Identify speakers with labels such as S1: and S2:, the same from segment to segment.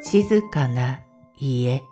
S1: 静かな家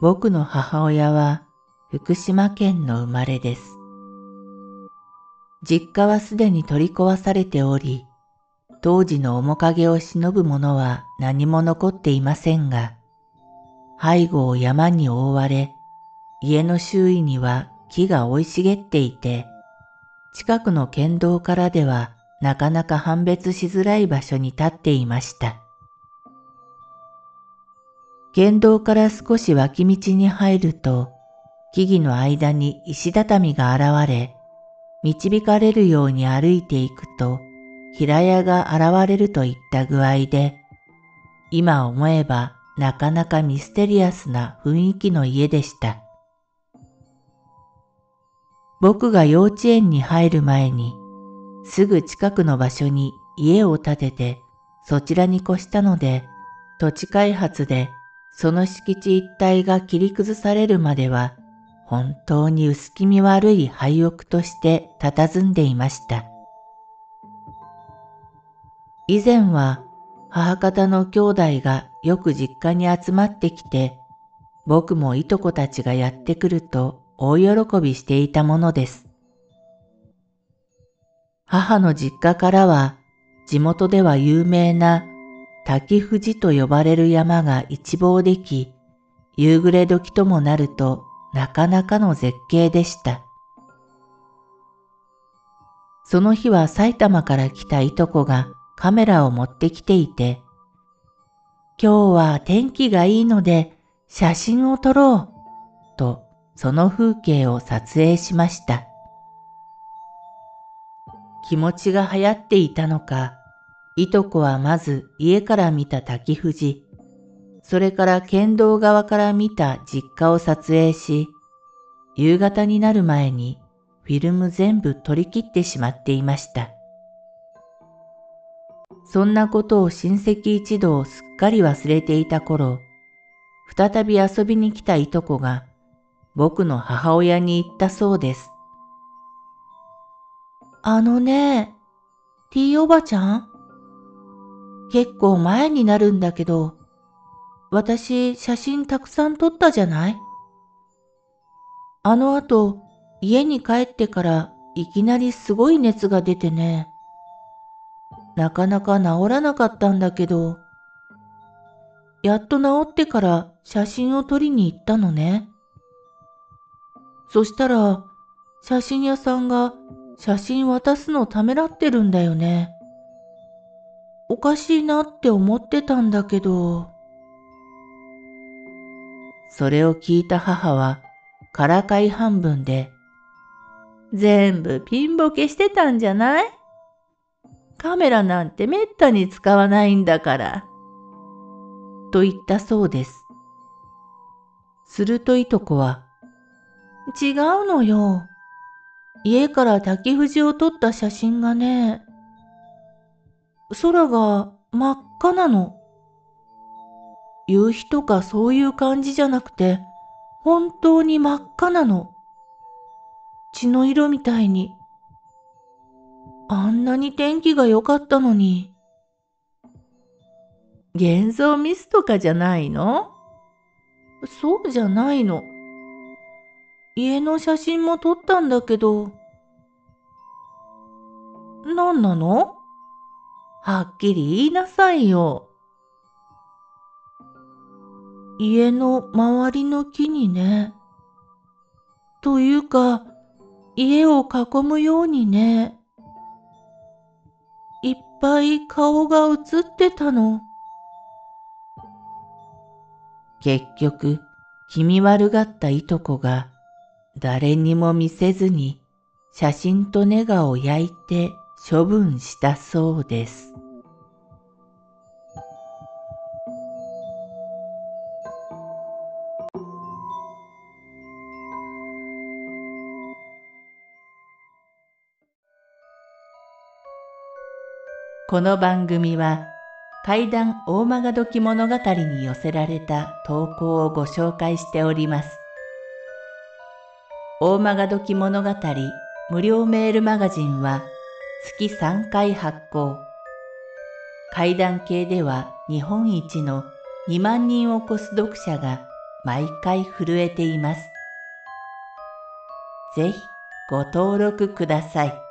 S1: 僕の母親は福島県の生まれです。実家はすでに取り壊されており、当時の面影を忍ぶものは何も残っていませんが、背後を山に覆われ、家の周囲には木が生い茂っていて、近くの県道からではなかなか判別しづらい場所に立っていました。県道から少し脇道に入ると、木々の間に石畳が現れ、導かれるように歩いていくと、平屋が現れるといった具合で、今思えばなかなかミステリアスな雰囲気の家でした。僕が幼稚園に入る前にすぐ近くの場所に家を建ててそちらに越したので、土地開発でその敷地一帯が切り崩されるまでは本当に薄気味悪い廃屋として佇んでいました。以前は母方の兄弟がよく実家に集まってきて、僕もいとこたちがやってくると大喜びしていたものです。母の実家からは地元では有名な滝富士と呼ばれる山が一望でき、夕暮れ時ともなるとなかなかの絶景でした。その日は埼玉から来たいとこがカメラを持ってきていて、今日は天気がいいので写真を撮ろうとその風景を撮影しました。気持ちが流行っていたのか、いとこはまず家から見た滝富士、それから県道側から見た実家を撮影し、夕方になる前にフィルム全部取り切ってしまっていました。そんなことを親戚一同すっかり忘れていた頃、再び遊びに来たいとこが僕の母親に言ったそうです。あのね、T おばちゃん？結構前になるんだけど、私写真たくさん撮ったじゃない？あの後、家に帰ってからいきなりすごい熱が出てね。なかなか治らなかったんだけど、やっと治ってから写真を撮りに行ったのね。そしたら、写真屋さんが写真渡すのためらってるんだよね。おかしいなって思ってたんだけど。それを聞いた母は、からかい半分で、全部ピンボケしてたんじゃない？カメラなんてめったに使わないんだから。と言ったそうです。するといとこは、違うのよ。家から滝富士を撮った写真がね、空が真っ赤なの。夕日とかそういう感じじゃなくて、本当に真っ赤なの。血の色みたいに。あんなに天気が良かったのに。幻想ミスとかじゃないの？そうじゃないの。家の写真も撮ったんだけど。何なの？はっきり言いなさいよ。家の周りの木にね。というか、家を囲むようにね。いっぱい顔が映ってたの。結局、気味悪がったいとこが誰にも見せずに写真とネガを焼いて処分したそうです。この番組は怪談大曲どき物語に寄せられた投稿をご紹介しております。大曲どき物語無料メールマガジンは月3回発行。階段系では日本一の2万人を超す読者が毎回震えています。ぜひご登録ください。